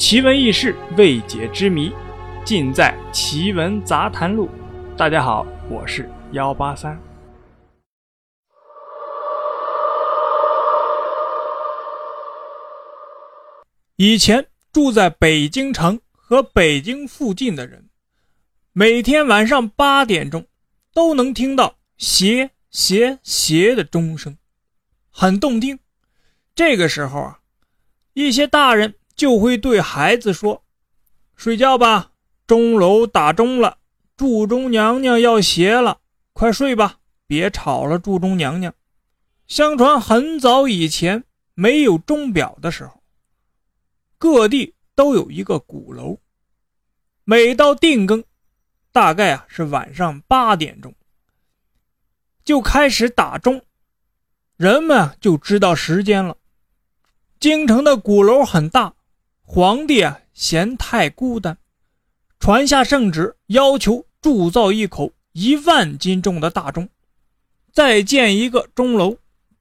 奇闻异事、未解之谜，尽在《奇闻杂谈录》。大家好，我是幺八三。以前住在北京城和北京附近的人，每天晚上八点钟都能听到鞋鞋鞋的钟声，很动听。这个时候啊，一些大人。就会对孩子说：“睡觉吧，钟楼打钟了，祝钟娘娘要歇了，快睡吧，别吵了祝钟娘娘。”相传很早以前没有钟表的时候，各地都有一个鼓楼，每到定更，大概啊是晚上八点钟，就开始打钟，人们就知道时间了。京城的鼓楼很大。皇帝啊嫌太孤单，传下圣旨，要求铸造一口一万斤重的大钟，再建一个钟楼。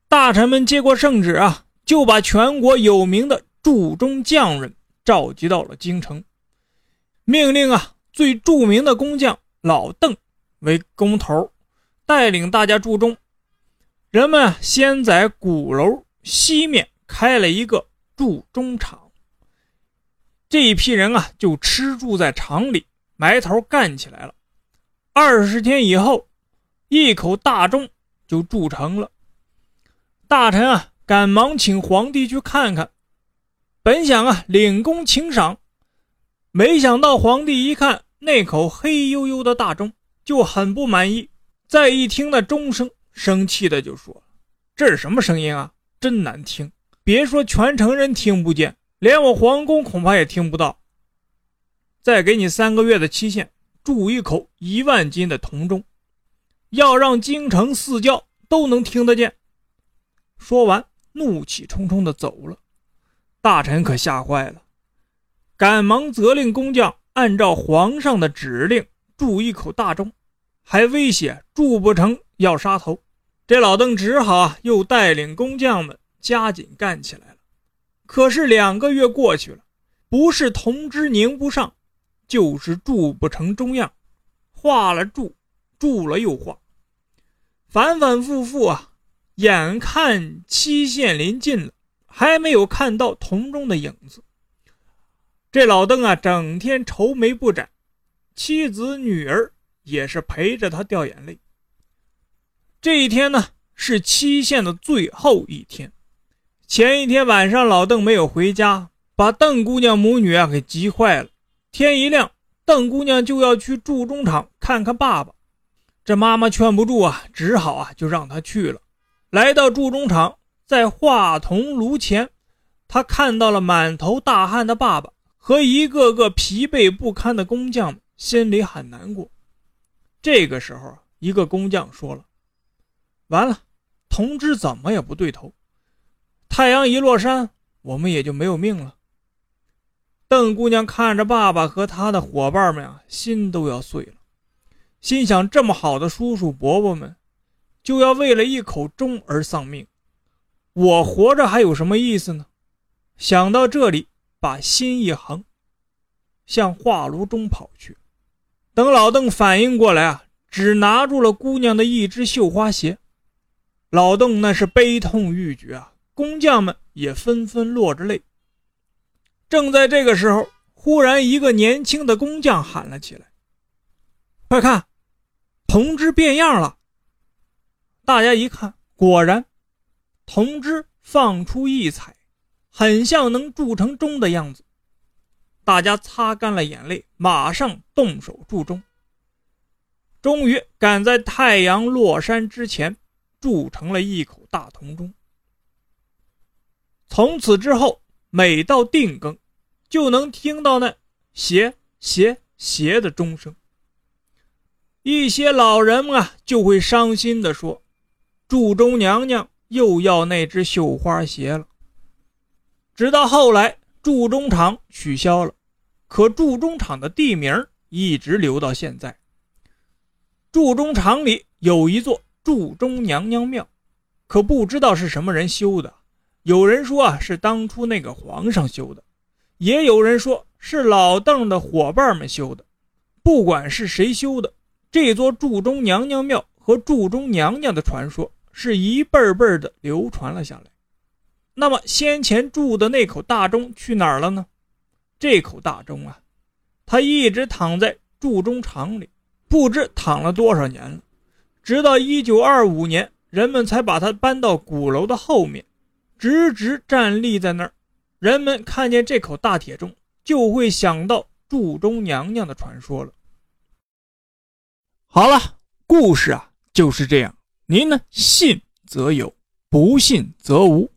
大臣们接过圣旨啊，就把全国有名的铸钟匠人召集到了京城，命令啊最著名的工匠老邓为工头，带领大家铸钟。人们先在鼓楼西面开了一个铸钟厂。这一批人啊，就吃住在厂里，埋头干起来了。二十天以后，一口大钟就铸成了。大臣啊，赶忙请皇帝去看看，本想啊领功请赏，没想到皇帝一看那口黑黝黝的大钟，就很不满意。再一听那钟声，生气的就说：“这是什么声音啊？真难听！别说全城人听不见。”连我皇宫恐怕也听不到。再给你三个月的期限，铸一口一万斤的铜钟，要让京城四郊都能听得见。说完，怒气冲冲地走了。大臣可吓坏了，赶忙责令工匠按照皇上的指令铸一口大钟，还威胁铸不成要杀头。这老邓只好，又带领工匠们加紧干起来了。可是两个月过去了，不是铜汁拧不上，就是铸不成中样，画了铸，铸了又画，反反复复啊！眼看期限临近了，还没有看到铜钟的影子。这老邓啊，整天愁眉不展，妻子女儿也是陪着他掉眼泪。这一天呢，是期限的最后一天。前一天晚上，老邓没有回家，把邓姑娘母女啊给急坏了。天一亮，邓姑娘就要去铸钟厂看看爸爸。这妈妈劝不住啊，只好啊就让她去了。来到铸钟厂，在化铜炉前，他看到了满头大汗的爸爸和一个个疲惫不堪的工匠们，心里很难过。这个时候，一个工匠说了：“完了，铜汁怎么也不对头。”太阳一落山，我们也就没有命了。邓姑娘看着爸爸和他的伙伴们啊，心都要碎了，心想：这么好的叔叔伯伯们，就要为了一口钟而丧命，我活着还有什么意思呢？想到这里，把心一横，向画炉中跑去。等老邓反应过来啊，只拿住了姑娘的一只绣花鞋。老邓那是悲痛欲绝啊。工匠们也纷纷落着泪。正在这个时候，忽然一个年轻的工匠喊了起来：“快看，铜汁变样了！”大家一看，果然，铜汁放出异彩，很像能铸成钟的样子。大家擦干了眼泪，马上动手铸钟。终于赶在太阳落山之前，铸成了一口大铜钟。从此之后，每到定更，就能听到那“鞋鞋鞋”的钟声。一些老人们啊，就会伤心地说：“祝钟娘娘又要那只绣花鞋了。”直到后来，祝钟厂取消了，可祝钟厂的地名一直留到现在。祝钟厂里有一座祝钟娘娘庙，可不知道是什么人修的。有人说啊，是当初那个皇上修的；也有人说是老邓的伙伴们修的。不管是谁修的，这座祝中娘娘庙和祝中娘娘的传说是一辈辈的流传了下来。那么先前住的那口大钟去哪儿了呢？这口大钟啊，它一直躺在祝中厂里，不知躺了多少年了。直到1925年，人们才把它搬到鼓楼的后面，直直站立在那儿。人们看见这口大铁钟，就会想到铸钟娘娘的传说了。好了，故事啊就是这样。您呢，信则有，不信则无。